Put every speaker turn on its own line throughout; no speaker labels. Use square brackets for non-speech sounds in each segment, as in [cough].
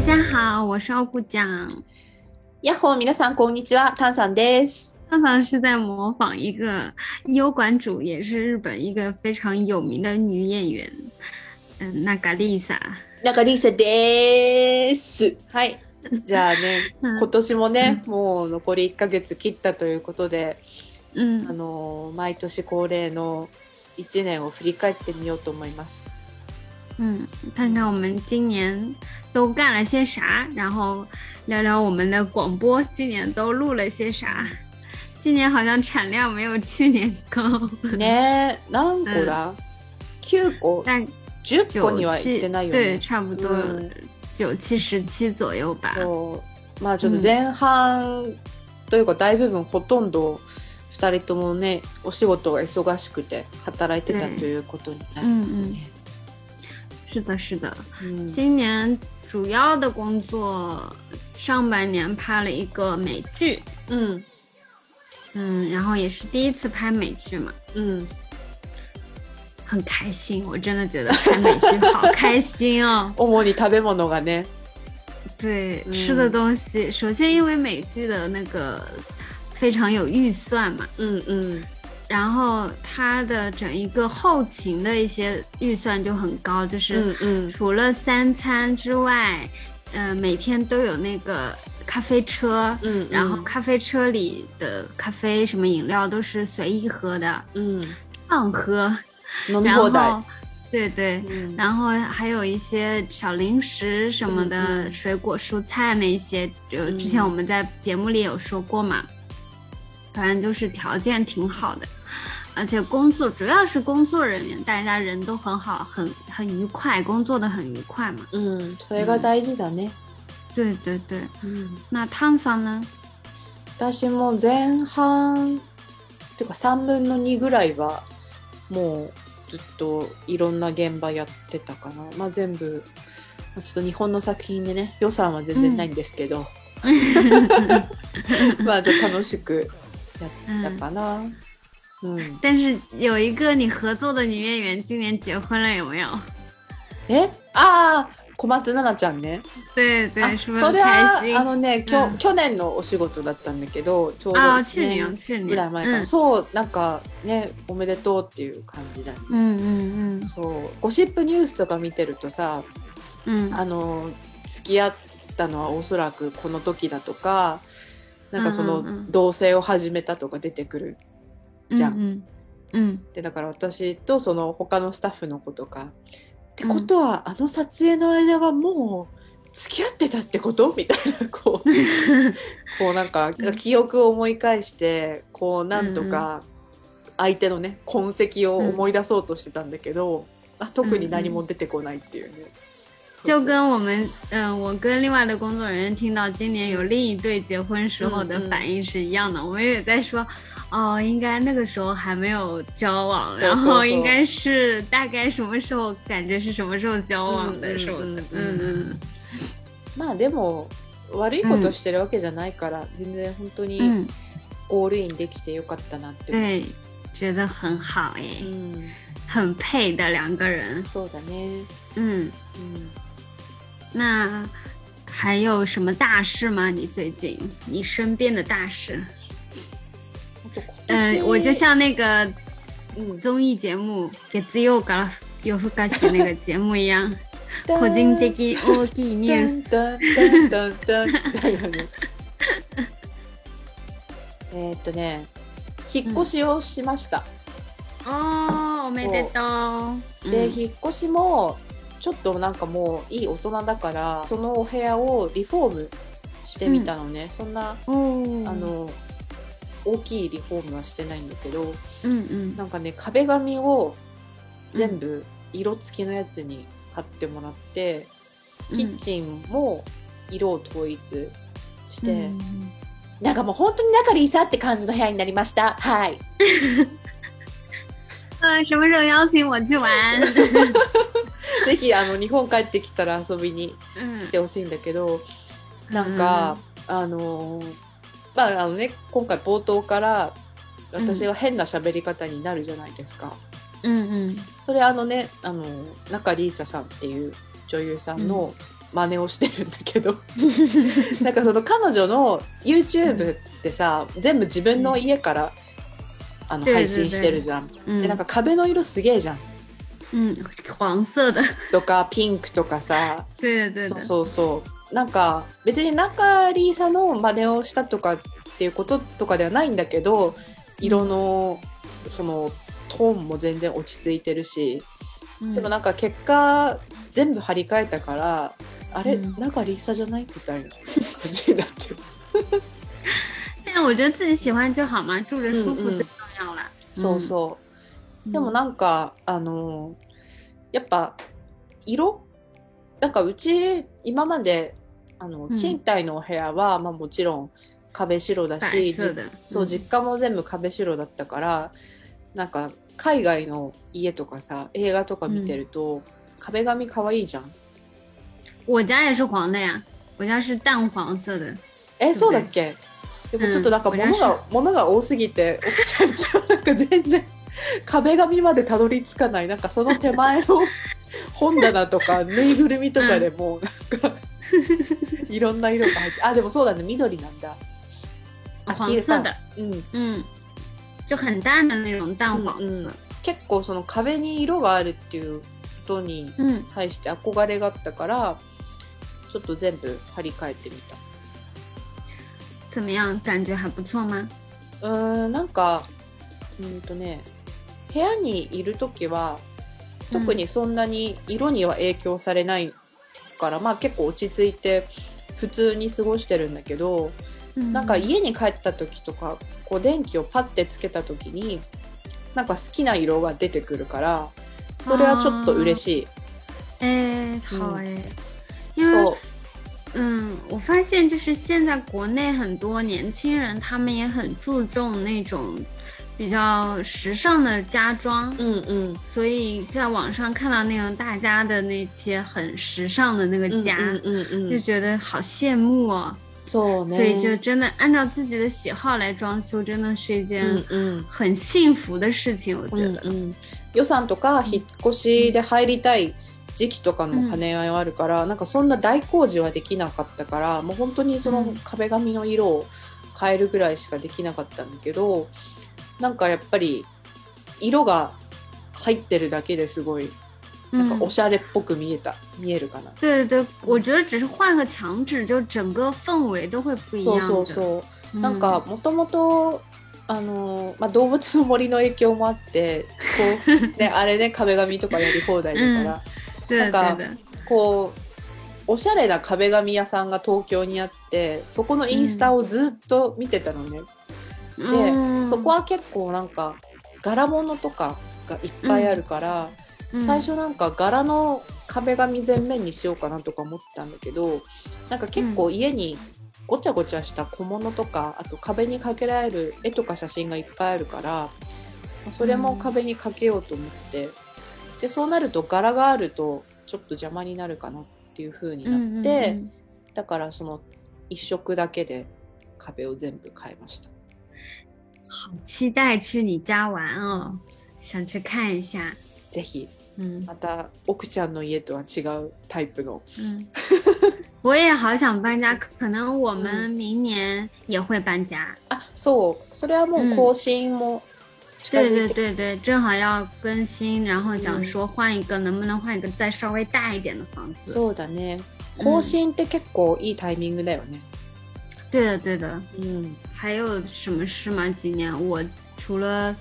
大家好，我是奥古酱。
やっほー、皆さんこんにちは、タンさんです。
上桑是在模仿一个优管主，也是日本一个非常有名的女演员，嗯，那嘎丽莎。
なんかリーサです。はい。[laughs] じゃあね、
うん
今年もね、もう残り1ヶ月切ったということで、あ
嗯
のー毎年恒例の1年を振り返ってみようと思います。
嗯，看看我们今年都干了些啥，然后聊聊我们的广播今年都录了些啥。今年好像产量没有去年高，[laughs]
ねえ、何個だ、?9 個
大
?10 個
九
には行って
期，对，
ないよね。
差不多
嗯
九期十期左右吧。
そうまあちょっと前半というか大部分ほとんど2人ともねお仕事が忙しくて働いてた
对
ということになりますね。
是的，是的。
うん
今年主要的工作，上半年拍了一个美剧，
うん
嗯，然后也是第一次拍美剧嘛，
うん
很开心，我真的觉得拍美剧好开心哦。[laughs]
主に食べ物がね
对，
嗯
吃的东西，首先因为美剧的那个非常有预算嘛，
うんうん
然后它的整一个后勤的一些预算就很高，就是
うんうん
除了三餐之外，呃，每天都有那个咖啡车，
うん
然后咖啡车里的咖啡什么饮料都是随意喝的，
うん
畅喝。
飲み
然后
放題。，
对对，
うん
然后还有一些小零食什么的，
嗯嗯
水果蔬菜那些，就
嗯
之前我们在节目里有说过嘛。 反正就是条件挺好的，而且工作主要是工作人员，大家人都很好，很很愉快，工作的很愉快嘛。
うんそれが大事だね。
对对对，
うん
那汤桑呢？
私も前半っていうか3分の2ぐらいはもうずっといろんな現場やってたかな、まあ、全部まあちょっと日本の作品でね予算は全然ないんですけど、[laughs] まあじゃあ楽しく やったかな。うん、
但是有一个你合作的女演员今年结婚了，有没有？
えああ小松菜奈ちゃんね。
对对，
あ
是不是很
それはあ？のね、きょ
うん
去年のお仕事だったんだけどちょうど
啊
，1
去年
年
去年
ぐらい前かな、
嗯
そうなんかねおめでとうっていう感じだね。
嗯嗯
そうゴシップニュースとか見てるとさ
嗯嗯
あの付き合ったのはおそらくこの時だとかなんかその
うんうんうん。
同棲を始めたとか出てくるじゃん。
嗯嗯
でだから私とその他のスタッフの子とか。ってことは、あの撮影の間はもう付き合ってたってこと？みたいなこう。[laughs] こうなんか
うん
記憶を思い返してこうなんとか相手のね痕跡を思い出そうとしてたんだけど、あ特に何も出てこないっていうね。
就跟我们，嗯、我跟另外的工作人员听到今年有另一对结婚时候的
嗯嗯
反应是一样的，我们也在说，哦，应该那个时候还没有交往，
对对对
然后应该是大概什么时候，感觉是什么时候交往
嗯
的，什么的，
嗯
嗯
嗯
嗯
まあでも悪いことしてるわけじゃないから、全然本当に
嗯，
オールインできてよかったなって思う。
对，觉得很好哎，
うん、
很配的两个人，
そうだね。
嗯，
うん
那还有什么大事吗？你最近你身边的大事？嗯、我就像那个
うん
综艺节目《月曜から夜更かし》那个节目一样，個人的大きいニュース。
ダンダンダンダンダンだよねえーっとね引っ越しをしました、
哦，おめでとう。
で、
嗯
引っ越しも ちょっとなんかもういい大人だからそのお部屋をリフォームしてみたのね、そんな
哦，
あの大きいリフォームはしてないんだけど
嗯嗯
なんかね壁紙を全部色付きのやつに貼ってもらって、キッチンも色を統一して、
嗯
なんかもう本当に仲リーサって感じの部屋になりました。はい。[laughs]
呃，什么时候邀请我去玩？
ぜひあの日本帰ってきたら遊びに
嗯
来てほしいんだけど、なんか、あのーまああのね今回冒頭から私が変な喋り方になるじゃないですか。
嗯嗯
それあのねあの中リーサさんっていう女優さんの真似をしてるんだけどなんかその彼女の YouTube ってさ、全部自分の家から、あの
对
配信してるじゃん。
嗯
でなんか壁の色すげえじゃん。
嗯，黄色的，
とかピンクとかさ。
对的对的，
そうそうそう。なんか別に中里さんの真似をしたとかっていうこととかではないんだけど色のそのトーンも全然落ち着いてるし、
嗯
でもなんか結果全部張り替えたからあれ、
うん。
中里さんじゃないみたいな感じになってる。
但我觉得自己喜欢就好嘛，住着舒服
嗯そうそう。でもなんかあのやっぱ色？なんかうち今まであの、
うん。
賃貸のお部屋は、まあ、もちろん壁白だ
白
し
色的，
そう
嗯
実家も全部壁白だったからなんか海外の家とかさ映画とか見てると、壁紙可愛いじゃん。
我家也是黄的呀，我家是淡黄色的。
えそうだっけ？でもちょっとなんか
うん。
物が,、物が多すぎて奥ちゃんちはなんか全然壁紙までたどり着かない。なんかその手前の [laughs] 本棚とかぬいぐるみとかでもなんかいろんな色が入ってあでもそうだね。緑なんだ。あ
黄色的，
うん、
嗯，就很淡的那种淡黄
嗯
色。
結構その壁に色があるっていうことに
嗯
対して憧れがあったからちょっと全部張り替えてみた。
怎么样？感觉还不错吗？
うーんなんかうんとね部屋にいる時は特にそんなに色には影響されないから、まあ結構落ち着いて普通に過ごしてるんだけど、
嗯
なんか家に帰った時とかこう電気をパッてつけた時になんか好きな色が出てくるからそれはちょっと嬉しい。
哎，好
そう
嗯，我发现就是现在国内很多年轻人，他们也很注重那种比较时尚的家装，
うんうん
所以在网上看到那种大家的那些很时尚的那个
うん
家，
うんうんうん
就觉得好羡慕哦。
そうね。
所以就真的按照自己的喜好来装修，真的是一件
うんうん
很幸福的事情，我觉得。
うんうん、予算とか引っ越しで入りたい 時期とかの兼ね合いはあるから、なんかそんな大工事はできなかったからもう本当にその
うん。
壁紙の色を変えるぐらいしかできなかったんだけどなんかやっぱり色が入ってるだけですごいなんか
嗯
おしゃれっぽく見えた、見えるかな。
对对对，我觉得只是换个墙纸，就整个氛围都会不一
そう。そうそう。
嗯。
なんかもともとあの、まあ、動物の森の影響もあってこう、[laughs] ね、あれね壁紙とかやり放題だから、
对
なんかこうおしゃれな壁紙屋さんが東京にあってそこのインスタをずっと見てたのね、
嗯
そこは結構なんか柄物とかがいっぱいあるから、
嗯
最初なんか柄の壁紙全面にしようかなとか思ったんだけどなんか結構家にごちゃごちゃした小物とかあと壁にかけられる絵とか写真がいっぱいあるからまあそれも壁にかけようと思って、でそうなると柄があるとちょっと邪魔になるかなっていう風にな
嗯
って、
嗯嗯
だからその一色だけで壁を全部変えました。
好期待去你家玩哦，想去看一下。
ぜひ。
嗯
また奥ちゃんの家とは違うタイプの。
嗯，我也好想搬家，可可能我们
嗯
明年也会搬家。
あそう。それはもう更新も近
对对
づいて、
对对，正好要更新，然后想
嗯
说换一个，能不能换一个再稍微大一点的房子？
そうだね
嗯
更新って結構いいタイミングだよね。
对的对的。
うん、
还有什么事吗？今年我除了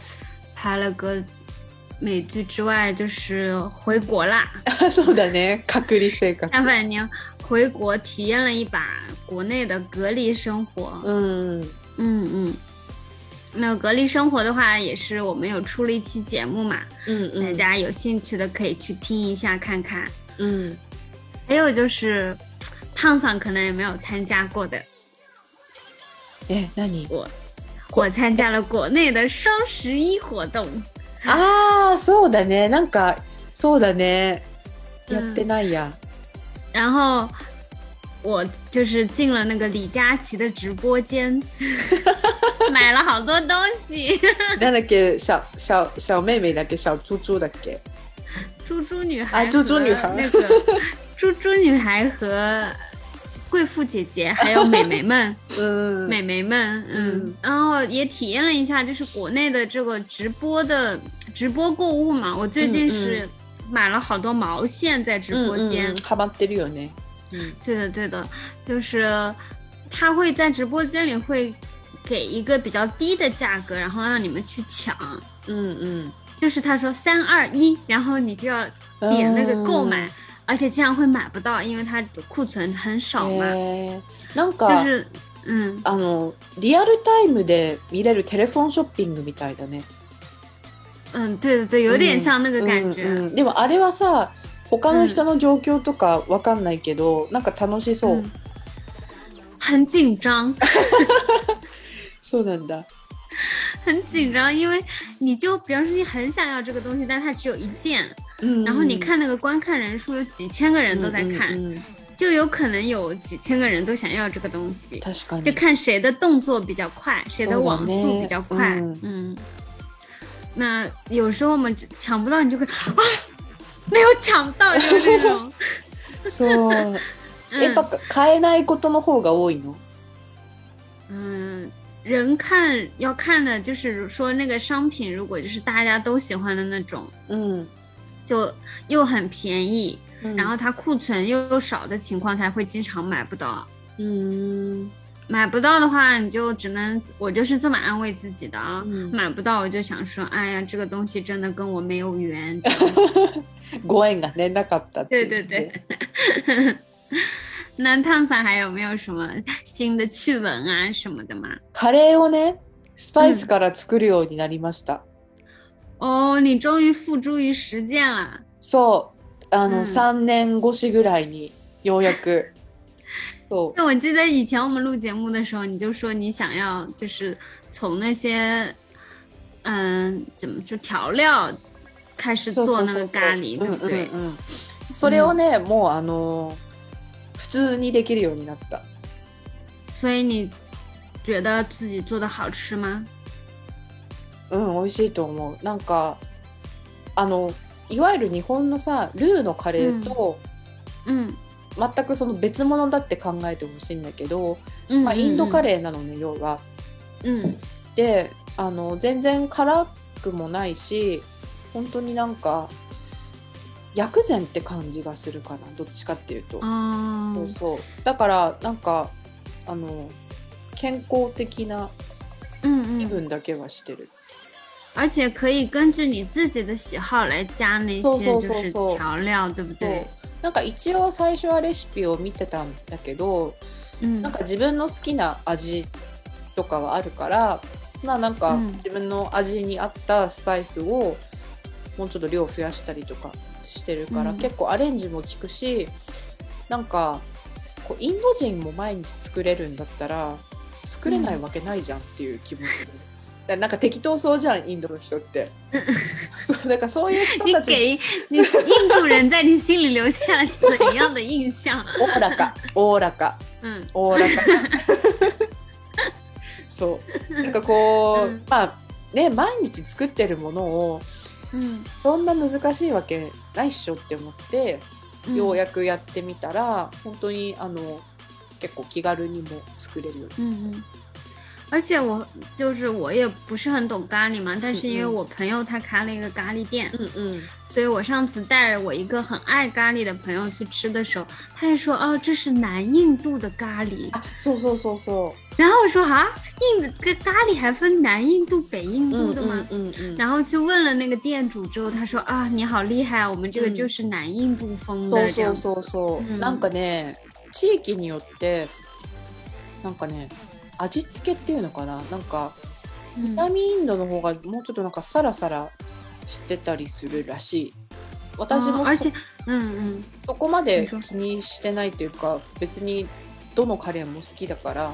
拍了个美剧之外，就是回国啦。[laughs]
そうだね隔離生活。[laughs]
下半年回国体验了一把国内的隔离生活。
うん
嗯嗯， 那隔离生活的话，也是我们有出了一期节目嘛，大
うんうん
家有兴趣的可以去听一下看看。
うん
还有就是，烫桑可能也没有参加过的，
え何
我我参加了国内的双十一活动。
ああそうだねなんかそうだね
うん
やってないや。
然后 我就是进了那个李佳琦的直播间，[laughs] 买了好多东西。[laughs]
なんだっけ小小小妹妹だっけ小猪猪だっけ
猪猪女孩和
啊猪猪女孩
那个 猪猪女孩和贵妇姐姐还有美眉[laughs] 们，
うん
美眉们，嗯
嗯，
然后也体验了一下，就是国内的这个直播的直播购物嘛。我最近
嗯嗯
是买了好多毛线在直播间，
うん うんハマってるよね。うん
对的对的，就是他会在直播间里会给一个比较低的价格，然后让你们去抢。
うんうん。
就是他说三二一，然后你就要点那个购买，而且这样会买不到，因为它库存很少嘛。
へーなん
就
か、
是嗯，
あのリアルタイムで見れるテレフォンショッピングみたいだね。
嗯，对对对，有点像那个感觉。
うんうんでもあれはさ 他の人の状況とかわかんないけど、なんか楽しそう、
嗯很紧张，
そうなんだ
很紧张，因为你就比方说你很想要这个东西，但它只有一件，
うん
然后你看那个观看人数有几千个人都在看，
うんうん
就有可能有几千个人都想要这个东西，
確かに
就看谁的动作比较快，谁的网速比较快。
そうだね
嗯，那有时候我们抢不到，你就会啊， 没有抢到，就是那种。[laughs]
そうやっ
嗯
ぱ買えないことの方が多いの
嗯，人看要看的就是说那个商品，如果就是大家都喜欢的那种，
うん、
就又很便宜，
うん
然后它库存又少的情况，才会经常买不到。
うん
买不到的话，你就只能我就是这么安慰自己的啊。
嗯
买不到，我就想说，哎呀，这个东西真的跟我没有缘。[laughs]
ご縁がねなかったっていう
对对对。[laughs] 那烫伞还有没有什么新的趣闻啊什么的吗？
カレーをねスパイスから作るようになりました、
哦，你终于付诸于实践了。
そうあの、
うん
3年越しぐらいにようやく そう
因为我记得以前我们录节目的时候，你就说你想要就是从那些，嗯，怎么说调料开始
そうそうそう
做那个咖喱，对不对？
うんうんうんそれをね、もうあの普通にできるようになった
所以你觉得自己做的好吃吗？
うん美味しいと思うなんかあのいわゆる日本のさルーのカレーと、
嗯
全くその別物だって考えてほしいんだけど、
嗯，
まあ、インドカ
ー。
レーなのね要は。
嗯
であの全然辛くもないし本当になんか薬膳って感じがするかなどっちかっていうと。そう
哦，
そうだからなんかあの健康的な気分だけはしてる。
而且可以根据你自己的喜好来加那
そうそう
些就是
そうそう
调料，对不
そう
对？
なんか一応最初はレシピを見てたんだけど
嗯
なんか自分の好きな味とかはあるからまあなんか
うん。
自分の味に合ったスパイスをもうちょっと量増やしたりとかしてるから、
うん。
結構アレンジも効くしなんかこうインド人も毎日作れるんだったら作れないわけないじゃんっていう気もする。なんか適当そうじゃんインドの人って。そう [laughs] なんかそういう人
你
たち。
给你印度人在你心里留下了怎样的印象？
おおらか。おおらか。
嗯
おおらか。[laughs] そう。なんかこう、
うん。
まあね毎日作ってるものを
嗯
そんな難しいわけないっしょって思って、
嗯，
ようやくやってみたら本当にあの結構気軽にも作れるように。
嗯嗯，而且我就是我也不是很懂咖喱嘛，但是因为
嗯嗯
我朋友他开了一个咖喱店，
うんうん
所以我上次带我一个很爱咖喱的朋友去吃的时候，他也说哦这是南印度的咖喱，
あそうそうそうそう。
然后我说啊印度这咖喱还分南印度、北印
うん
度的吗？
うんうんうん
然后去问了那个店主之后，他说啊你好厉害啊，我们这个
嗯
就是南印度风
そう
的这样。
そうそうそう、
うん
なんかね地域によってなんかね 味付けっていうのかな？なんか
嗯
南インドの方がもうちょっとなんかサラサラしてたりするらしい。私もそ
哦而且嗯嗯
そこまで気にしてないというか別にどのカレーも好きだから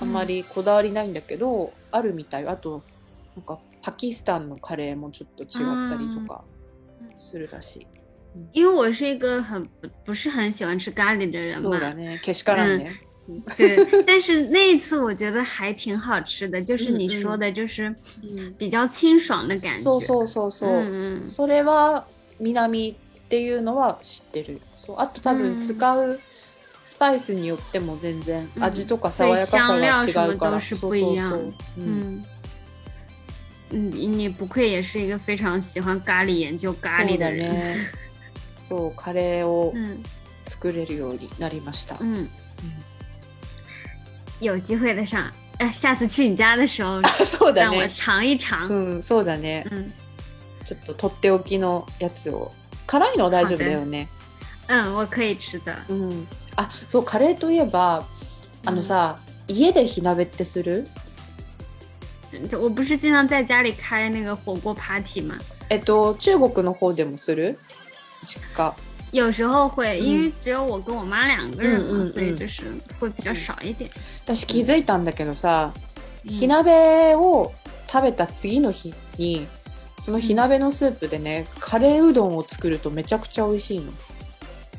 あんまりこだわりないんだけど、あるみたい。あとなんかパキスタンのカレーもちょっと違ったりとかするらしい、
因为我是一个很不不是很喜欢吃咖喱的人嘛，
そうだね。けしからんね、
对，[laughs] 但是那一次我觉得还挺好吃的，就是你说的，就是
うん
比较清爽的感觉。
そうそうそうそれは南っていうのは知ってる。そう。あと多分使うスパイスによっても全然
うん。
味とか爽やかさが違うから、
对香料什么都是不一样。
そうそうそう。うん。
嗯，嗯，你不愧也是一个非常喜欢咖喱、研究咖喱的人。
そう [laughs] カレーを
嗯
作れるようになりました、
嗯，有机会的上，哎，下次去你家的时候 [laughs]
そうだ
让我
ね
尝一尝。
うんそうだね。
嗯
ちょっととっておきのやつを。辛いのは大丈夫だよね。
嗯，我可以吃的。
うん。あそうカレーといえばあのさ、家で火鍋ってする？
就我不是经常在家里开那个火锅 party 吗？
えっと中国の方でもする？実家
有时候会，
嗯
因为只有我跟我妈两个人嘛，所以就是会比较少一点。
私気づいたんだけどさ、
うん。
火鍋を食べた次の日にその火鍋のスープでね、カレーうどんを作るとめちゃくちゃ美味しいの。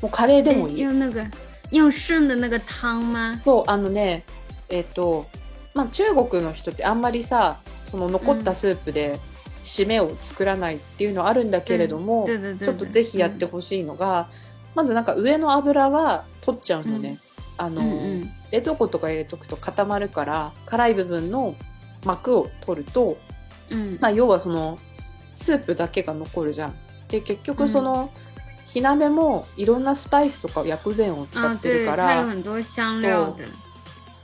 もうカレーでもいい。
用那个用剩的那个汤吗？
そうあのねえっ、とまあ中国の人ってあんまりさその残ったスープで締めを作らないっていうのはあるんだけれども、
对对对
ちょっとぜひやってほしいのが、まずなんか上の油は取っちゃうのね、あの、
嗯嗯
冷蔵庫とか入れとくと固まるから辛い部分の膜を取ると、
嗯
まあ、要はそのスープだけが残るじゃん。で結局その、火鍋もいろんなスパイスとか薬膳を使
啊，
ってる
对，
から。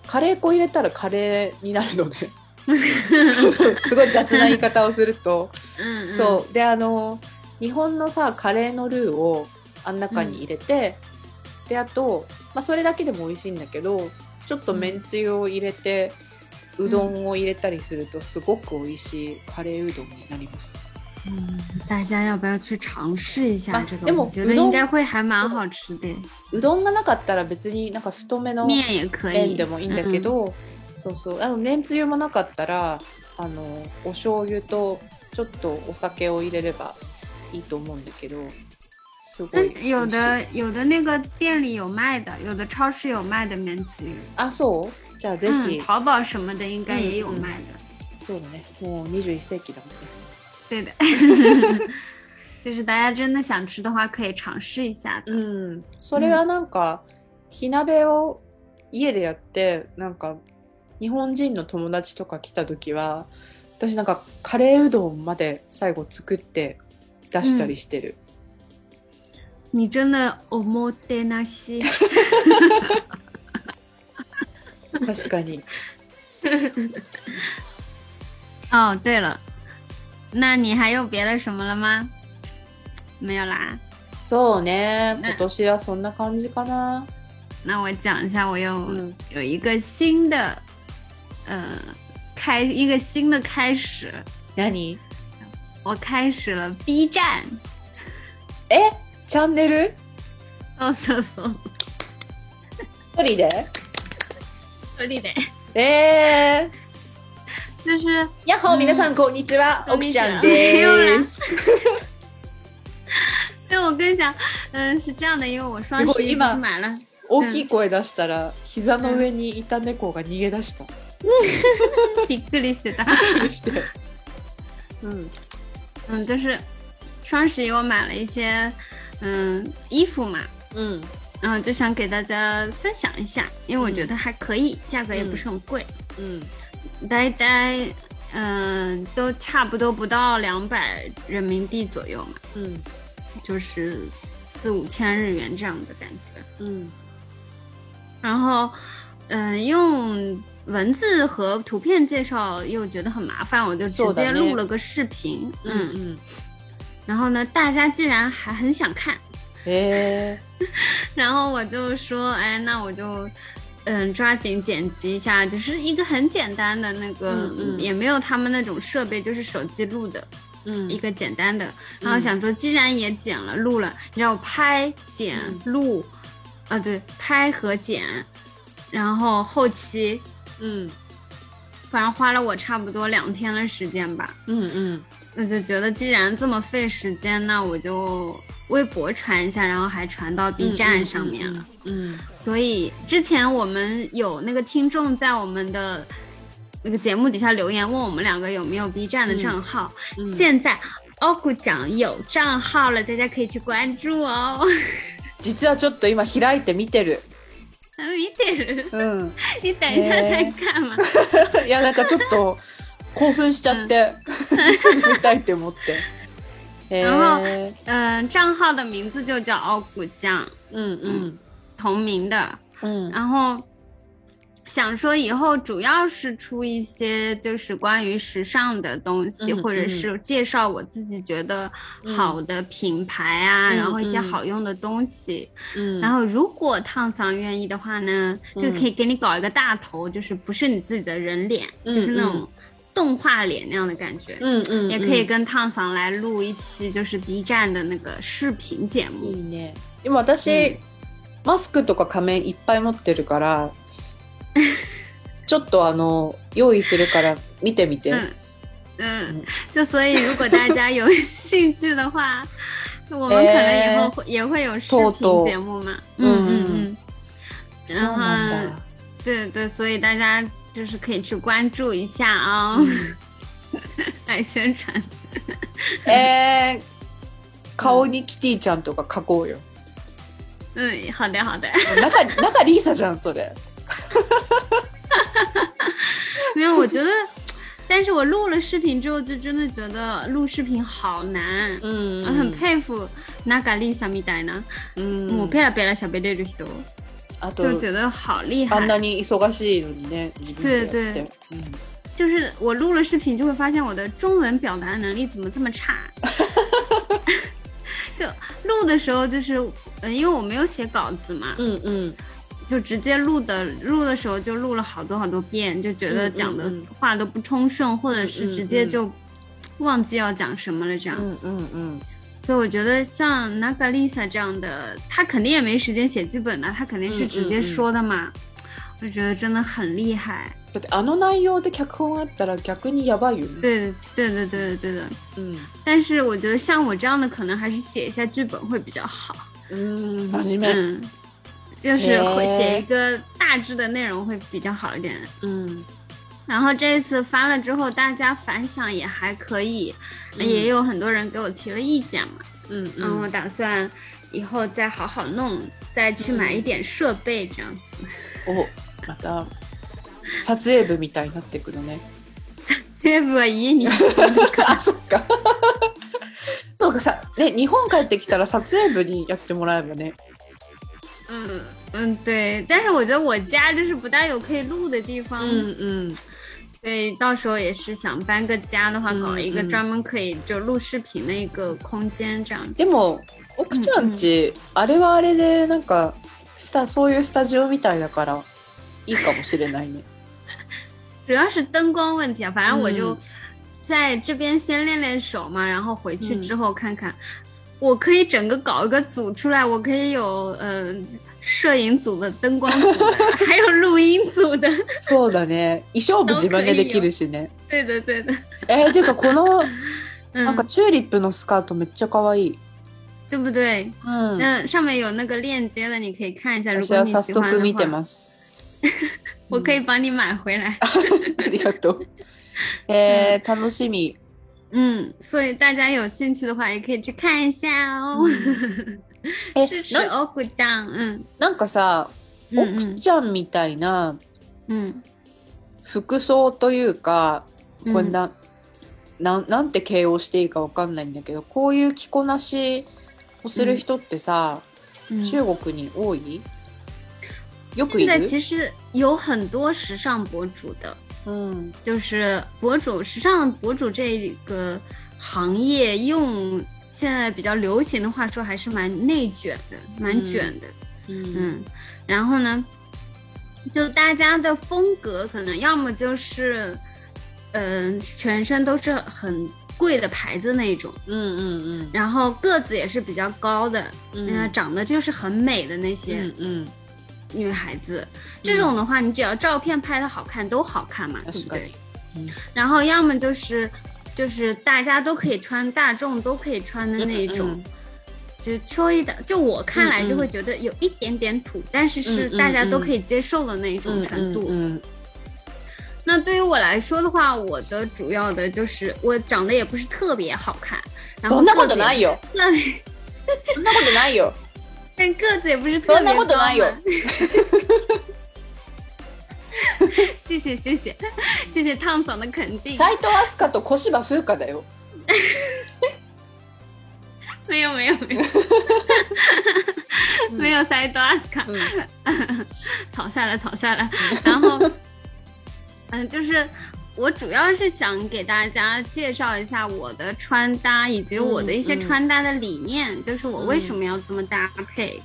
カレー粉入れたらカレーになるので [laughs] すごい雑な言い方をすると、
嗯，嗯
そう。であの日本のさカレーのルーをあん中に入れて、であと、まあ、それだけでも美味しいんだけどちょっとめんつゆを入れて、うどんを入れたりするとすごく美味しいカレーうどんになります。
嗯，大家要不要去尝试一下
啊
这个？我觉得
うどん
应该会还蛮好吃的，
うどんがなかったら別になんか太めの。麺でもいいんだけど、そうそう。あのめんつゆもなかったらあのお醤油とちょっとお酒を入れればいいと思うんだけどすごい
嗯，嗯有的有的那个店里有卖的，有的超市有卖的面子鱼，
あそう？じゃあぜ
嗯，
ひ、
淘宝什么的应该也有卖的。
そうだね。もう21世紀だもんね。
对的，就是大家真的想吃的话，可以尝试一下的。
うん。それはなんか、火鍋を家でやってなんか日本人の友達とか来た時は私なんかカレーうどんまで最後作って出したりしてる、
你真的おもてなし。
確かに。[laughs]
哦，对了，那你还有别的什么了吗？没有啦。
そうね。
ね。
今年はそんな感じかな。
那我讲一下，我有、
嗯
有一个新的，呃，开一个新的开始，
何？
我开始了 B 站。
え？チャンネル？
そうそうそう。
一人で？
それで。
えー、
就是
やっほー
うん
皆さんこんにちは。奥ちゃんです。[laughs]
对，我跟你讲，嗯，是这样的，因为我双十一买了，
大きい声出したら膝の上にいた猫が逃げ出した、
びっくりしてた。[laughs]
してうん
嗯，就是双十一我买了一些嗯衣服嘛，
うん
然后就想给大家分享一下，因为我觉得还可以，价格也不是很贵，
うん
大概嗯都差不多不到两百人民币左右嘛，
うん
就是四五千日元这样的感觉。
うん
然后，嗯、用 文字和图片介绍又觉得很麻烦，我就直接
そうだね
录了个视频。
うん
嗯，
うん
然后呢，大家竟然还很想看，
へえ[laughs]
然后我就说，哎，那我就。嗯，抓紧剪辑一下，就是一个很简单的那个，
嗯嗯
也没有他们那种设备，就是手机录的
うん
一个简单的。然后想说，既然也剪了录了，你知道拍、剪、
嗯
录，啊对，拍和剪，然后后期，
うん
反正花了我差不多两天的时间吧。
うんうん
我就觉得既然这么费时间，那我就微博传一下，然后还传到 B 站上面了。
うん
所以之前我们有那个听众在我们的那个节目底下留言，问我们两个有没有 B 站的账号。
うん
现在欧古讲有账号了，大家可以去关注哦。 [laughs]
実はちょっと今開いて見てる。
見てる？
うん。
你等一下再看嘛。[laughs]
いやなんかちょっと興奮しちゃって、すぐ見たいって思って。えー、
嗯，账号的名字就叫傲骨酱，
うんうん
同名的。
うん
然后想说以后主要是出一些就是关于时尚的东西，
嗯
或者是介绍我自己觉得好的品牌啊，
嗯
然后一些
嗯
好用的东西。
うん。
然后如果烫桑愿意的话呢，就
嗯
可以给你搞一个大头，就是不是你自己的人脸，就是那
嗯
种动画脸那样的感觉。
うんうん、
也可以跟烫桑来录一期，就是 B 站的那个视频节
い
目。
いね。今私、マスクとか仮面いっぱい持ってるから、 ちょっとあの用意するから見てみて。
嗯嗯，就所以如果大家有兴趣的话，[laughs] 我们可能以后会、也会有视频节目嘛。嗯嗯嗯。对对，所以大家就是可以去关注一下啊、[laughs] 来宣传。[laughs]
えー、顔にキティちゃんとか描こうよ。
嗯，好的好的。
中中リーサじゃんそれ。[laughs]
没有，我觉得，但是我录了视频之后，就真的觉得录视频好难。
うん
我很佩服那个 Lisa みたいな、
うん
もうペラペラ喋れる人，
あと
就觉得好厉害。
あんなに忙しいのにね自分でやって。
对对
うん
就是我录了视频，就会发现我的中文表达能力怎么这么差。[laughs] [laughs] 就录的时候，就是呃，因为我没有写稿子嘛，
うんうん。
就直接录的，录的时候就录了好多好多遍，就觉得
嗯嗯
讲的
嗯
话都不通顺，或者是直接就忘记要讲什么了这样。
うんうんうん。
所以我觉得像 Naga Lisa 这样的，他肯定也没时间写剧本的，他肯定是直接说的嘛。我觉得真的很厉害。
だってあの内容で脚本あったら逆にやばいよね。
对对对对对的。
うん。
但是我觉得像我这样的，可能还是写一下剧本会比较好。
うん真面目。
嗯， 就是会写一个大致的内容会比较好一点。
うん。
然后这一次发了之后，大家反响也还可以，
嗯
也有很多人给我提了意见嘛。
うん
然后我打算以后再好好弄，再去买一点设备这样子。[laughs]
おまた撮影部みたいになってくのね。
全部は家に。
あそっか。[laughs] そうかさね日本帰ってきたら撮影部にやってもらえばね。
嗯嗯，对。但是我觉得我家就是不大有可以录的地方，
うんうん。
所以到时候也是想搬个家的话，
嗯
搞一个
嗯
专门可以就录视频的一个空间这样。
でも奥ちゃんち、あれはあれでなんかスタそういうスタジオみたいだからいいかもしれないね。[laughs]
主要是灯光问题啊，反正我就
嗯
在这边先练练手嘛，然后回去
嗯
之后看看， 我可以整个搞一个组出来，我可以有呃摄影组的、灯光组的，还有录音组的。
そうだね。衣装部自分でできるしね。
对的，对的，
えー、ていうかこの[laughs] なんか
嗯，
チューリップのスカートめっちゃ可愛い。
对不对？
うん。
那上面有那个链接的，你可以看一下。如
私は
果你喜欢
早速見て
的话，
ます。[laughs]
我可以帮你买回来。[laughs]
ありがとう。えー、楽しみ。
嗯，所以大家有兴趣的话，也可以去看一下哦。[laughs]
え
支持
な
欧股酱，嗯。
なんかさ、
嗯
奥ちゃんみたいな
嗯
服装というか、
嗯
これななんなんて形容していいかわかんないんだけどこういう着こなしをする人ってさ、
嗯。
中国に多い？よくいる？
现在其实有很多时尚博主的，
うん
就是博主时尚博主这个行业用现在比较流行的话说，还是蛮内卷的，蛮卷的。
うん
嗯，然后呢，就大家的风格可能要么就是，嗯、全身都是很贵的牌子那种，
うんうん
然后个子也是比较高的，
うん
嗯、长得就是很美的那些
うんうん
女孩子。这种的话，你只要照片拍的好看，都好看嘛，对不对
確かに？嗯
然后要么就是就是大家都可以穿，大众都可以穿的那种。
嗯
就秋衣的，就我看来
嗯嗯
就会觉得有一点点土，但是是
嗯嗯
大家都可以接受的那一种程度。
うん
那对于我来说的话，我的主要的就是我長得也不是特别好看，然后
そんなこ[laughs] と
特别
ないよ
特 但个子也不是特别
そんなこと
高
ないよ
嘛。谢谢谢[laughs] 谢谢谢烫嫂的肯定。
斎藤飛鳥と小芝風花だよ。
没有没有没有没有塞多阿斯卡，
うん[laughs]
草下来草下来。然后，嗯，就是 我主要是想给大家介绍一下我的穿搭以及我的一些
嗯嗯
穿搭的理念，就是我为什么要这么搭配。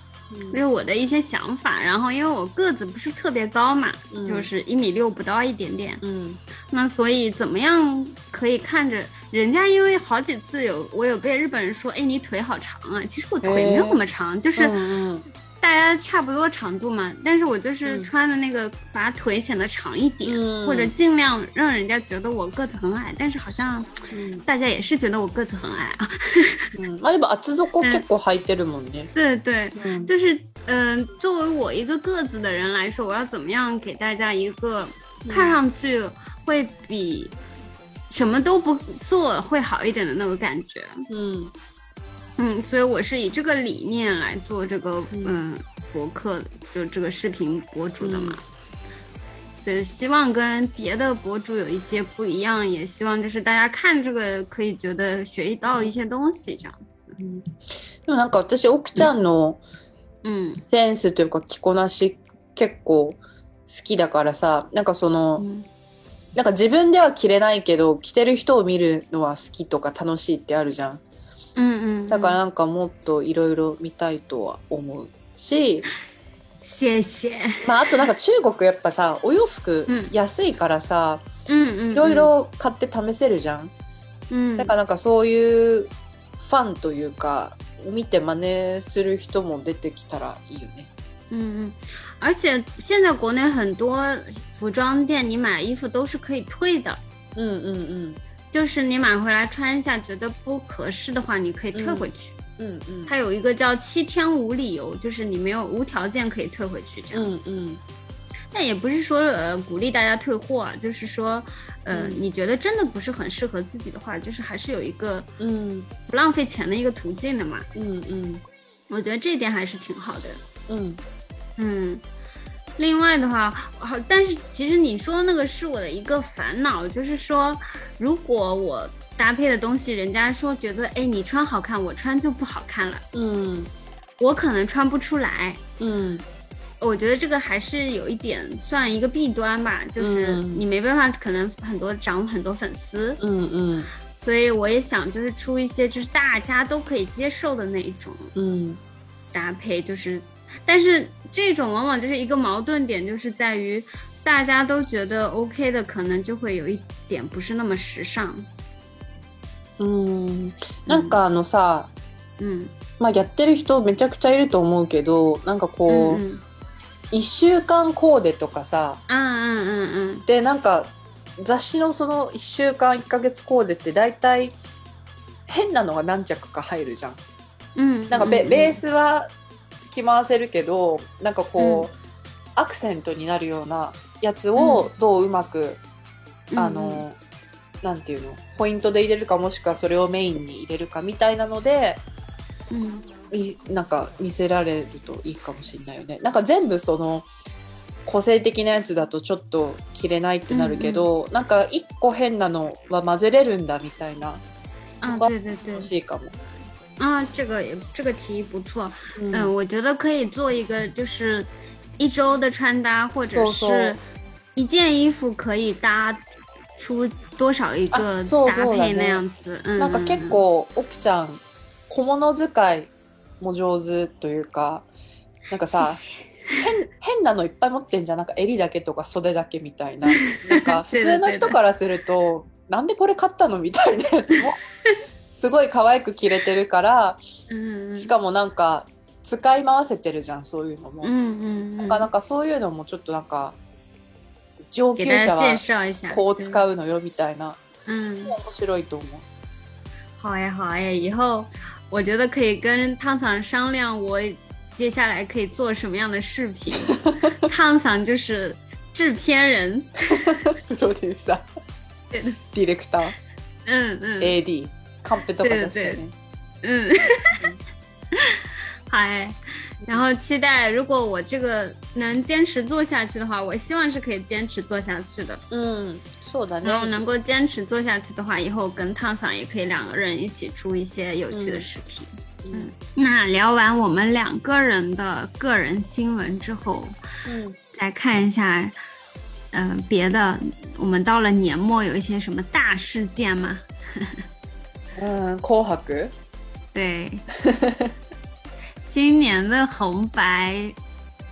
就是我的一些想法，然后因为我个子不是特别高嘛，
嗯
就是一米六不到一点点，
うん
那所以怎么样可以看着人家？因为好几次有我有被日本人说，哎，你腿好长啊！其实我腿没有那么长，就是
うん
大家差不多长度嘛。但是我就是
嗯
穿的那个，把腿显得长一点，
嗯
或者尽量让人家觉得我个子很矮。但是好像
うん
大家也是觉得我个子很矮啊。[laughs]
うんまあでも厚底結構履いてるもんね。
对对，
うん
就是嗯、呃作为我一个个子的人来说，我要怎么样给大家一个看上去会比什么都不做会好一点的那个感觉？
うん
嗯，所以我是以这个理念来做这个
嗯
嗯博客，就这个视频博主的嘛。所以希望跟别的博主有一些不一样，也希望就是大家看这个可以觉得学到一些东西这样子。
でもなんか私奥ちゃんの
嗯
センスというか着こなし結構好きだからさなんかその
嗯
なんか自分では着れないけど着てる人を見るのは好きとか楽しいってあるじゃん
嗯嗯，
だからなんかもっといろいろ見たいとは思うし。まあ、あとなんか中国やっぱさお洋服
うん。
安いからさいろいろ買って試せるじゃん。
嗯，
だからなんかそういうファンというか見て真似する人も出てきたらいいよね。
嗯嗯，而且现在国内很多服装店，你买衣服都是可以退的，
うんうんうん
就是你买回来穿一下，觉得不合适的话，你可以退回去。
うんうん
它有一个叫七天无理由，就是你没有无条件可以退回去这样。
うんうん
但也不是说呃鼓励大家退货啊，就是说呃、
嗯
你觉得真的不是很适合自己的话，就是还是有一个
うん
不浪费钱的一个途径的嘛。
うんうん
我觉得这点还是挺好的。
うん
嗯，另外的话，好，但是其实你说的那个是我的一个烦恼，就是说， 如果我搭配的东西，人家说觉得，哎，你穿好看，我穿就不好看了，
うん
我可能穿不出来。
うん
我觉得这个还是有一点算一个弊端吧，就是
嗯
你没办法，可能很多涨很多粉丝，
うんうん
所以我也想就是出一些就是大家都可以接受的那一种
うん
搭配，就是，但是这种往往就是一个矛盾点，就是在于 大家都觉得 OK 的，可能就会有一点不是那么时尚。
うん。なんかあのさ、
嗯。
まあ、やってる人めちゃくちゃいると思うけどなんかこう、
嗯
1週間コーデとかさ
嗯嗯嗯嗯
でなんか雑誌のその1週間1ヶ月コーデって大体変なのが何着か入るじゃん。
嗯，
なんかベ,、ースは着回せるけどなんかこう、アクセントになるようなやつをどううまく、
嗯
あの、なんていうのポイントで入れるかもしくはそれをメインに入れるかみたいなので
嗯
みなんか見せられるといいかもしれないよね。なんか全部その個性的なやつだとちょっと着れないってなるけど、なんか一個変なのは混ぜれるんだみたいな
啊，对对对
欲，しいかも。
啊，这个也这个提议不错。
うん
嗯，我觉得可以做一个，就是一周的穿搭，或者是一件衣服可以搭出多少一个
啊そう
搭
そうだね
配那样子。嗯，
なんか結構奥ちゃん小物使いも上手というかなんかさ [laughs] 変変なのいっぱい持ってんじゃんなんか襟だけとか袖だけみたいな。[laughs] なんか [laughs] 普通の人からするとなんでこれ買ったのみたいな。やつもすごい可愛く着れてるから
嗯
しかもなんか使い回せてるじゃんそういうのも。
嗯嗯
なかな
嗯，
かそういうのもちょっとなんか上
给
級者は。こう
对
使うのよみたいな
嗯，
面白いと思う。
好呀好呀，以后我觉得可以跟汤桑商量，我接下来可以做什么样的视频。[laughs] 汤桑就是制片人。[laughs]
プロデューサー [laughs]
对的
ディレクター
嗯嗯。
AD カンペとか出してね。
嗯， 嗨，然后期待，如果我这个能坚持做下去的话，我希望是可以坚持做下去的。
うん、そうだ
然后能
ね。
够坚持做下去的话，以后跟烫桑也可以两个人一起出一些有趣的视频。
うん、
那聊完我们两个人的个人新闻之后，
うん、
再看一下，嗯、别的，我们到了年末有一些什么大事件吗？[laughs]
うん、紅白。
对， [laughs] 今年的红白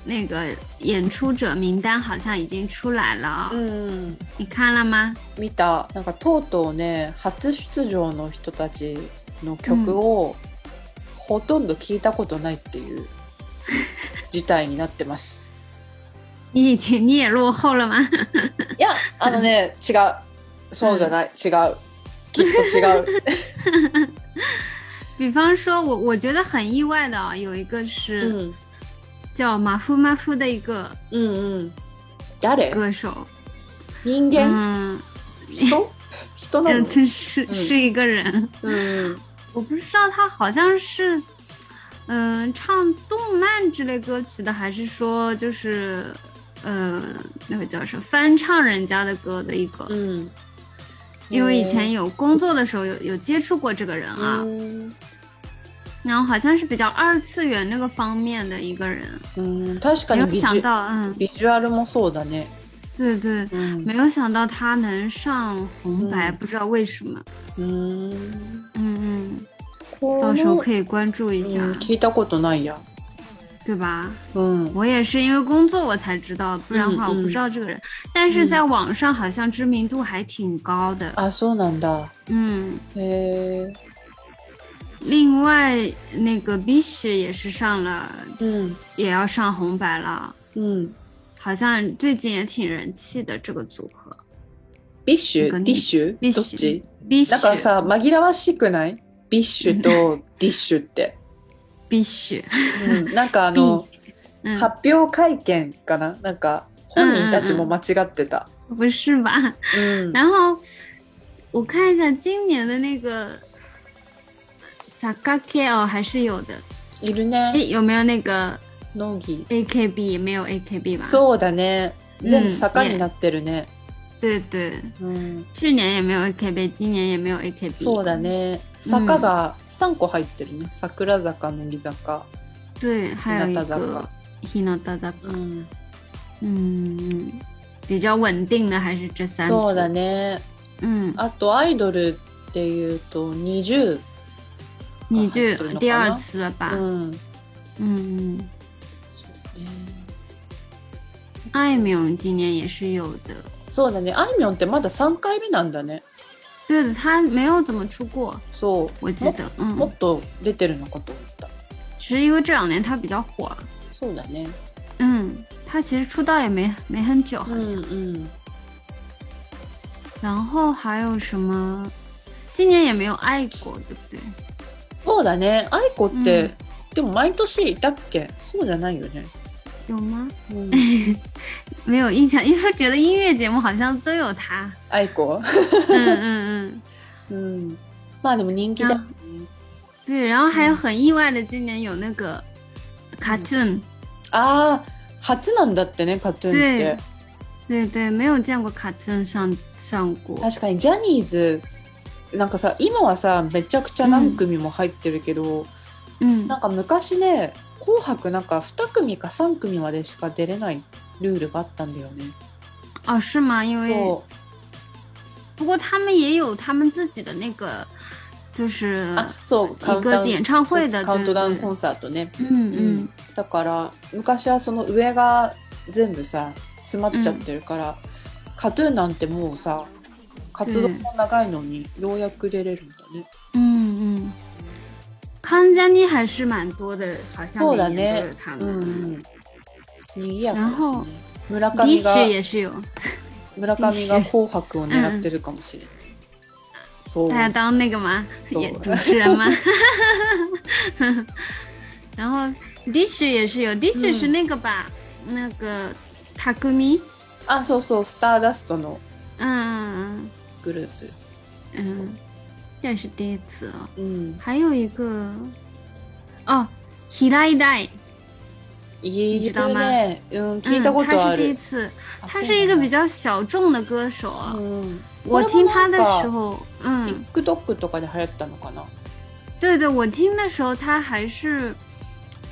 那个演出者名单好像已经出来了，
うん、
你看了吗？
見た。なんかとうとうね、初出場の人たちの曲を、ほとんど聞いたことないっていう事態になってます。
你已经你也落后了吗？
いや、あのね、違う。そうじゃない。違う。きっと違う。
比方说，我我觉得很意外的啊，有一个是
うん、
叫马夫马夫的一个
うん、うん。誰
歌手，
人間、
嗯，
人人な
嗯，
の
这是
嗯
是一个人，
うん。[laughs]
我不知道他好像是，嗯、唱动漫之类歌曲的，还是说就是，呃，那个叫什么翻唱人家的歌的一个。
うん。
因为以前有工作的时候有有接触过这个人啊，
うん
然后好像是比较二次元那个方面的一个人，
うん、確か
没有
にビジュ
想到，嗯，
ビジュアルもそうだね。
对对，
うん
没有想到他能上红白，
嗯
不知道为什么，
うん
嗯
こ
嗯，到时候
の
可以关注一下，
うん聞いたことないや。
对吧？
うん。
我也是因为工作我才知道，不然的话
嗯嗯
我不知道这个人。但是在网上好像知名度还挺高的。
あ、そうなんだ。
嗯，
へえ。
另外那个 Bish 也是上了，
うん。
也要上红白了，
うん。
好像最近也挺人气的这个组合。
ビッシュ
なんかね
ディッシュ
ビッシュ
どっち
Bish
なんかさ、紛らわしくないビッシュとディッシュって。
Bish，
うん。なんかあの、
嗯，
発表会見かななんか、本人たちも間違ってた。
不是吧？
うん。
然后我看一下今年的那个 Sakake 哦，还是有的。
いるね。
诶，有没有那个
ノギ。
AKB？没有 AKB 吧？
そうだね。全部
うん
坂になってるね。
对对，
うん。
去年也没有 AKB，今年也没有 AKB。
そうだね。坂が3個入ってるね。桜坂、乃木坂、
对，还有一
日向
个
坂。
日向坂。
うん。
嗯，比较稳定的还是这三
そうだ
组。
ね。
嗯，
あとアイドルっていうと20。
你就
入ってるのかな
第二次了吧？
うん。
嗯，
そうね
艾淼今年也是有的。
そうだね。あいみょんってまだ3回目なんだね。
对的，他没有怎么出过，
そう。
我记得。嗯，
もっと出てるのかと思った。
只是因为这两年他比较火。
そうだね。
嗯，他其实出道也没没很久，好
う
像。
んうん。
然后还有什么？今年也没有爱过，对不对？
そうだね。あいこって、
うん
でも毎年いたっけ？そうじゃないよね。
有吗？
うん、
没有印象，因为觉得音乐节目好像都有他。
あいこ
嗯嗯嗯，[laughs]
うん。まあでも人気だ。
对。然后还有很意外的，今年有那个 cartoon，、
ああ、初なんだってね、カトゥーンって。
对对，没有见过 cartoon 上上过。
確かにジャニーズ、なんかさ、今はさ、めちゃくちゃ何組も入ってるけど、
嗯
なんか昔ね、紅白なんか2組か3組までしか出れないルールがあったんだよね。
哦，是吗？因为
そ
不过他们也有他们自己的那个，就是
う。あ、そう、
一个演唱会的，
カウントダウンコンサートね。
嗯嗯
だから昔はその上が全部さ詰まっちゃってるから、カトゥーンなんてもうさ活動も長いのにようやく出れるんだね。
嗯嗯，康佳妮还是蛮多的，好像
そうだね。う
们。
んうん。賑やかだし
然后
ね。村上が
也是有，
村上が紅白を狙ってるかもしれない。そう。
他要当那个吗？
对
也主持人吗？然后 Dish 也是有，Dish
嗯
是那个吧？那个 Takumi，
あ、そうそう、スターダストの
嗯
グループ。
嗯嗯，这也是第一次哦。
うん。
还有一个哦， 平井大，
い
知道吗
るね。うん、聞いたことあ
嗯、他是第一
る。
次，
あ
他是一个比。
そう
较小众的歌手啊。
なんだうん
我听他的时
これも
候，嗯，
TikTok とかで流行ったのかな。
对对，我听的时候他还是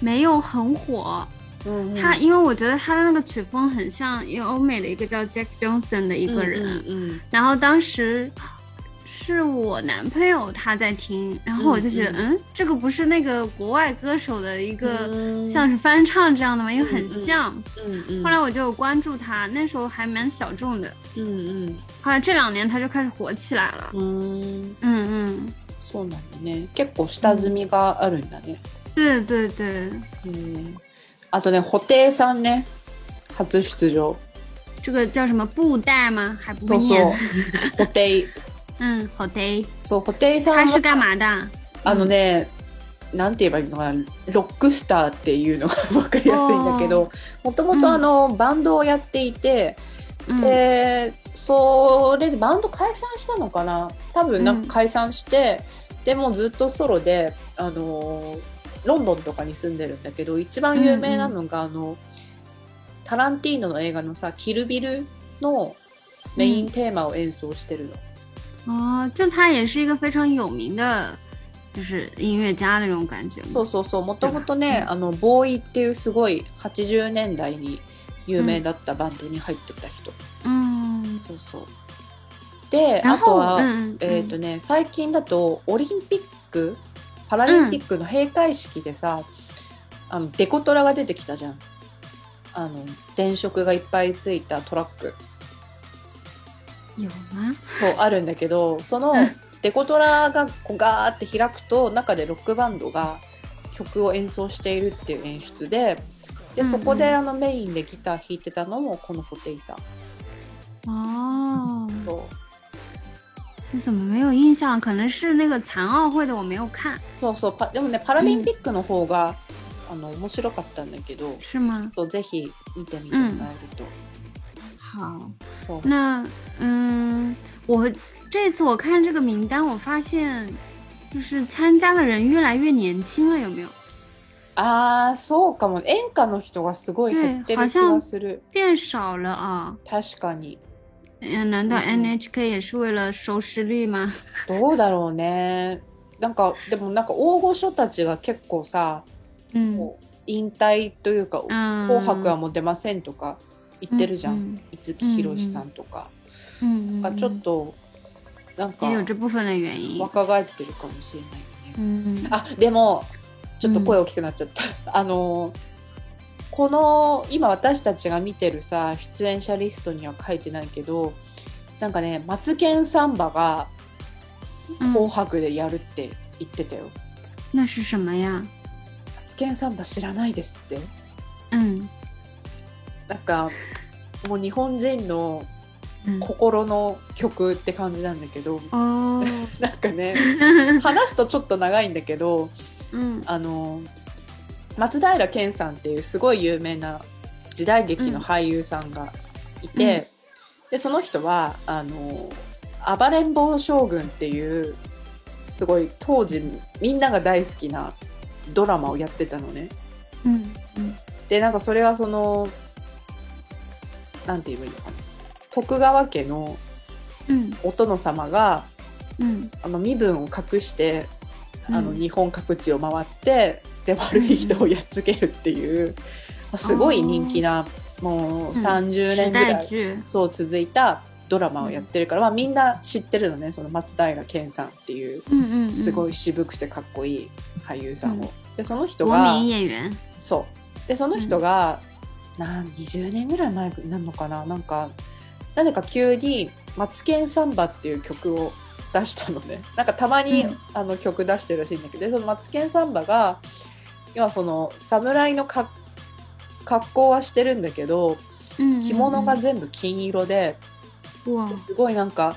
没有很火。
うんうん
他因为我觉得他的那个曲风很像因为欧美的一个叫 Jack Johnson 的一个人，
うんうんうん
然后当时是我男朋友他在听，然后我就觉得，嗯这个不是那个国外歌手的一个
うん
像是翻唱这样的吗？因为
嗯
很像。
うんうん
后来我就有关注他，那时候还蛮小众的。
うん
后来这两年他就开始火起来了。
うんうん
嗯嗯，
そうなんだね。結構下積みがあるんだね。
对对对，
うん あとね、布袋さんね。初出場。
这个叫什么？布袋吗？还不会
そうそ
念
う。。布袋。
嗯，好的。
そう、布袋さ
他是干嘛的？
あのね、なんて言えばいいのかな、ロックスターっていうのが [laughs] 分かりやすいんだけど、もともとあの、バンドをやっていて、
嗯
で、それでバンド解散したのかな？多分なんか解散して、でもずっとソロで、あの、ロンドンとかに住んでるんだけど、一番有名なのが、あの、タランティーノの映画のさ、キルビルのメインテーマを演奏してるの。
哦，就他也是一个非常有名的，就是音乐家的那种感觉。嘛。
そうそうそう。もともとね、あのボーイっていうすごい80年代に有名だったバンドに入ってた人、
嗯，
そうそう。であとは、
嗯
えっ、とね最近だとオリンピックパラリンピックの閉会式でさ、あのデコトラが出てきたじゃん。あの電飾がいっぱいついたトラック？そうあるんだけどその
うん。
デコトラがこうガーって開くと中でロックバンドが曲を演奏しているっていう演出でで
うんうん。
そこであのメインでギター弾いてたのもこのホテイさん。
哦，
そう
你怎么没有印象？可能是那个残奥会的我没有看，
そうそうパでもねパラリンピックの方が、あの面白かったんだけど
是吗？
とぜひ見てみてもらえると、
好，
そう
那嗯，我这次我看这个名单，我发现就是参加的人越来越年轻了，有没有？
ああそうかも演歌の人がすごい減ってる気がする
变少了啊？
確かに
嗯，难道
嗯嗯。
NHK 也是为了收视率吗？[laughs]
どうだろうね。なんかでもなんか大御所たちが結構さ
嗯
もう引退というか「
嗯，
紅白はもう出ません」とか言ってるじゃん、
嗯
五木ひろしさんとか、
嗯，
がちょっとなんか。若返ってるかもしれないよね。
嗯
あでもちょっと声大きくなっちゃった。[laughs] あのこの今私たちが見てるさ出演者リストには書いてないけどなんかね「マツケンサンバ」が「紅
嗯，
白」でやるって言ってたよ。
那是什么呀？
マツケンサンバ知らないですって。
嗯
なんかもう日本人の
嗯，
心の曲って感じなんだけど
哦，[laughs]
なんかね [laughs] 話すとちょっと長いんだけど
嗯
あの松平健さんっていうすごい有名な時代劇の俳優さんがいて、でその人はあの「暴れん坊将軍」っていうすごい当時みんなが大好きなドラマをやってたのね。
嗯嗯
でなんかそれはそのなんて言えばいいのかな。徳川家の
嗯
お殿様が
嗯
あの身分を隠してあの
うん。
日本各地を回ってで悪い人をやっつけるっていう、すごい人気なもう
うん。
30
时
年ぐらい。そう続いたドラマをやってるから、まあ、みんな知ってるのねその松平健さんっていう。すごい渋くてかっこいい俳優さんを。
うん。
でその人
国
が。そう。でその人が、なん20年ぐらい前になるのかな。なんかなぜか急に「マツケンサンバ」っていう曲を出したのね。なんかたまに、
うん。
あの曲出してるらしいんだけどでその「マツケンサンバが」要はその侍のか格好はしてるんだけど
嗯，
着物が全部金色で
哇，
すごいなんか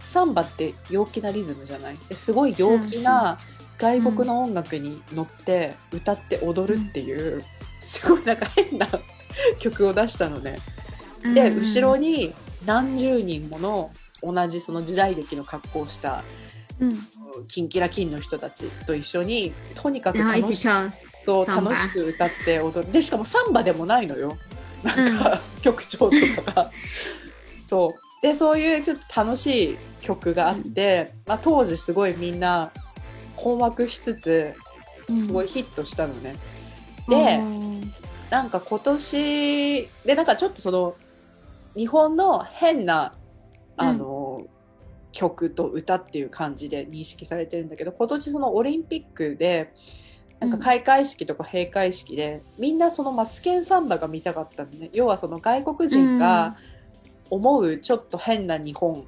サンバって陽気なリズムじゃない？ですごい陽気な外国の音楽に乗って歌って踊るっていう、すごいなんか変な [laughs] 曲を出したのね。で後ろ
に
に何十人もの同じその時代劇の格好をした
嗯，
キンキラキンの人たちと一緒にとにかく楽しそう楽しく歌って踊る。でしかもサンバでもないのよ。なんか、[laughs] 曲調とかが。[laughs] そう。でそういうちょっと楽しい曲があって、まあ、当時すごいみんな困惑しつつ
嗯
すごいヒットしたのね、で
哦
なんか今年でなんかちょっとその日本の変なあの、曲と歌っていう感じで認識されてるんだけど今年そのオリンピックでなんか開会式とか閉会式で、みんなそのマツケンサンバが見たかったのね。要はその外国人が思うちょっと変な日本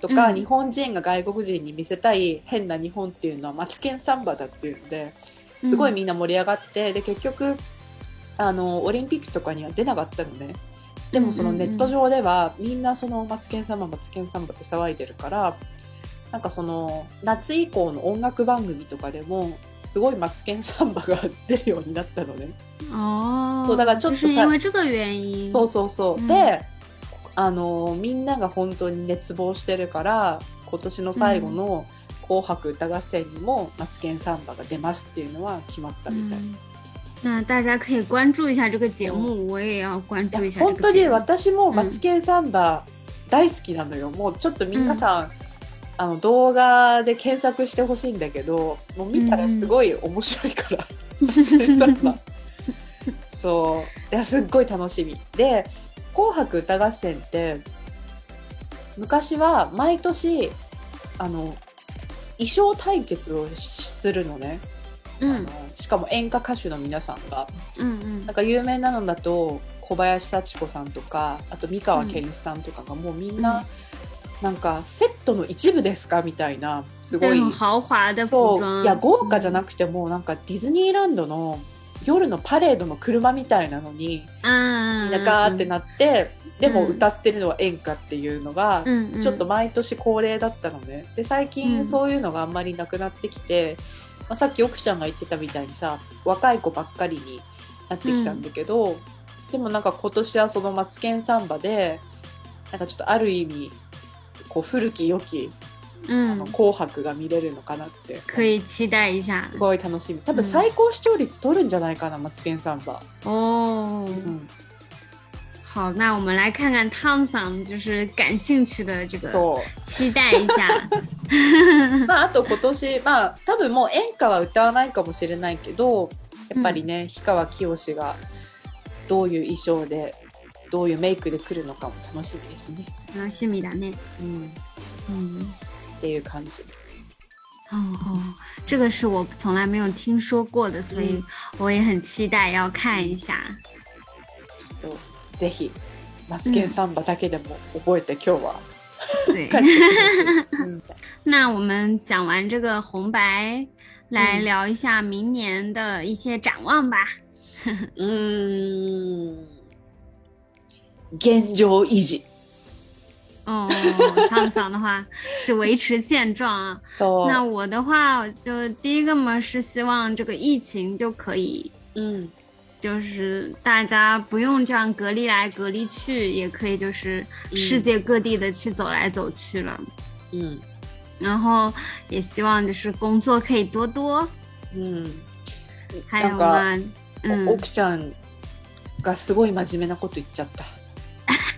とか、
うん。
日本人が外国人に見せたい変な日本っていうのはマツケンサンバだっていうのですごいみんな盛り上がって、で結局あのオリンピックとかには出なかったのねでもそのネット上ではみんなそのマツケンサンバマツケンサンバって騒いでるからなんかその夏以降の音楽番組とかでもすごいマツケンサンバが出るようになったのね。
哦，
そうだからちょっと
就是
さ
因为这个原因，
そうそうそう、
うん。
であのみんなが本当に熱望してるから今年の最後の「紅白歌合戦」にもマツケンサンバが出ますっていうのは決まったみたい。
嗯，那大家可以关注一下这个节目，我也要关注一下这
本当に。私もマツケンサンバ大好きなのよ、もうちょっと皆さん、あの動画で検索してほしいんだけどもう見たらすごい面白いから、[laughs] そう。いやすっごい楽しみ。で「紅白歌合戦」って昔は毎年あの衣装対決をするのね、しかも演歌歌手の皆さんが。
嗯嗯
なんか有名なのだと小林幸子さんとかあと三河健一さんとかがもうみんな、なんかセットの一部ですかみたいなすご
对，
いそ
装。
ういや豪華じゃな
く
くてもうなんかディズニーランドの夜のパレードの車みたいなのに
嗯，
みんなガーってなって、でも
うん
歌ってるのは演歌っていうのが、ちょっと毎年恒例だったのね。で最
う
近
ん。
そういうのがあんまりなくなってきて、まあ、さっき奥ちゃんが言ってたみたいにさ若い子ばっかりになってきたんだけど、でもなんか今年はその「マツケンサンバで」なんかちょっとある意味こう古き良き「あ
嗯
の紅白」が見れるのかなって。
可以期待一下
すごい楽しみ。多分
うん
最高視聴率取るんじゃないかな「マツケンサンバ」
哦。
うん、
好，那我们来看看汤桑就是感兴趣的这个，
そう
期待一下。
まあ、あと今年、まあ、多分もう演歌は歌わないかもしれないけどやっぱりね、氷川きよしがどういう衣装でどういうメイクで来るのかも楽しみですね。
楽しみだね。
うん、
嗯，
っていう感じ。
哦哦，这个是我从来没有听说过的，所以我也很期待要看一下。
ちょっと ぜひマツケンサンバだけでも覚えて、今日は
对，
帰ってきてほしい。うん
那我们讲完这个红白，来
嗯
聊一下明年的一些展望吧。
うーん現状維持。
哦，汤桑的话是维持现状啊。[laughs]
そう
那我的话，就第一个嘛是希望这个疫情就可以，
うん
就是大家不用这样隔离来隔离去，也可以就是世界各地的去走来走去了。
うん
然後也希望就是工作可以多多，
うん
还有
なんか
嘛，嗯，
奥ちゃんがすごい真面目なこと言っちゃった。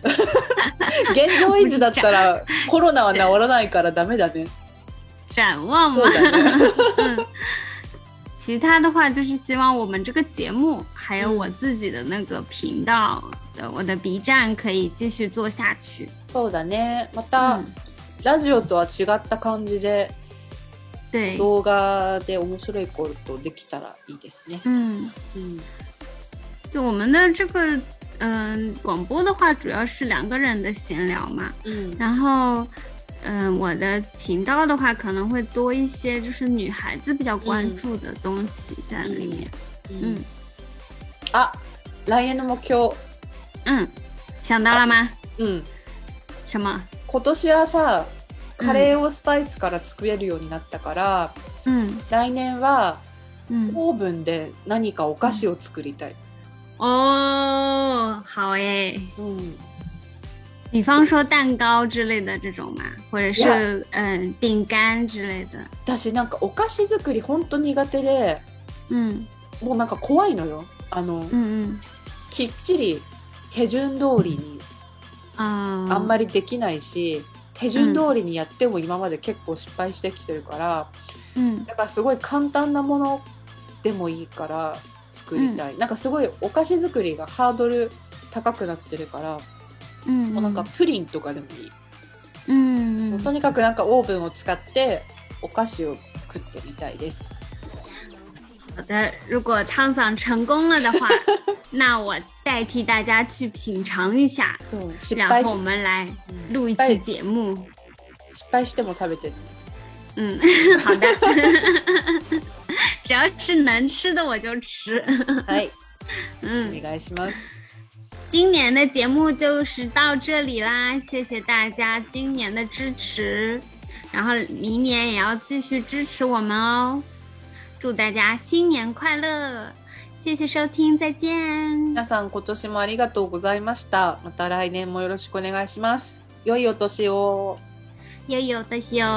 [laughs] 現状維持だったら[laughs] コロナは治らないからダメだね。
展望嘛
そ[laughs] う。だね。
嗯， 其他的话就是希望我们这个节目，还有
嗯
我自己的那个频道的我的 B 站可以继续做下去。
そうだね。また、
嗯，
ラジオとは違った感じで
对，
動画で面白いことできたらいいですね。
嗯，
うん。
就我们的这个嗯、广播的话，主要是两个人的闲聊嘛。
うん。
然后， 嗯、我的频道的话可能会多一些，就是女孩子比较关注的东西在里面。
うん
嗯
あ、来年の目標。
嗯，想到了吗？
うん。
什么？
今年はさ、カレーをスパイスから作れるようになったから、
嗯
来年は
嗯。
オーブンで何かお菓子を作りたい。
哦，好诶，
うん。
比方说蛋糕之类的这种嘛，或者是嗯饼干之类的？
私なんかお菓子作りほんと苦手で
嗯
もうなんか怖いのよ。あの、
嗯
きっちり手順通りにあんまりできないし、手順通りにやっても今まで結構失敗してきてるから、
嗯
だからすごい簡単なものでもいいから作りたい、なんかすごいお菓子作りがハードル高くなってるから、
嗯
もうなんかプリンとかでもいい、
嗯嗯
もうとにかくなんかオーブンを使ってお菓子を作ってみたいです。
好的，如果汤桑成功了的话，[laughs] 那我代替大家去品尝一下，
失敗し
然后我们来
うん
录一期节目。
失敗しても食べてね
嗯，好的，[laughs] 只要是能吃的我就吃。
はい。
嗯。
お。願いします
今年的节目就是到这里啦，谢谢大家今年的支持，然后明年也要继续支持我们哦。祝大家新年快乐！谢谢收听，再见。
皆さん今年もありがとうございましたまた来年もよろしくお願いします良いお年を
悠悠的哟。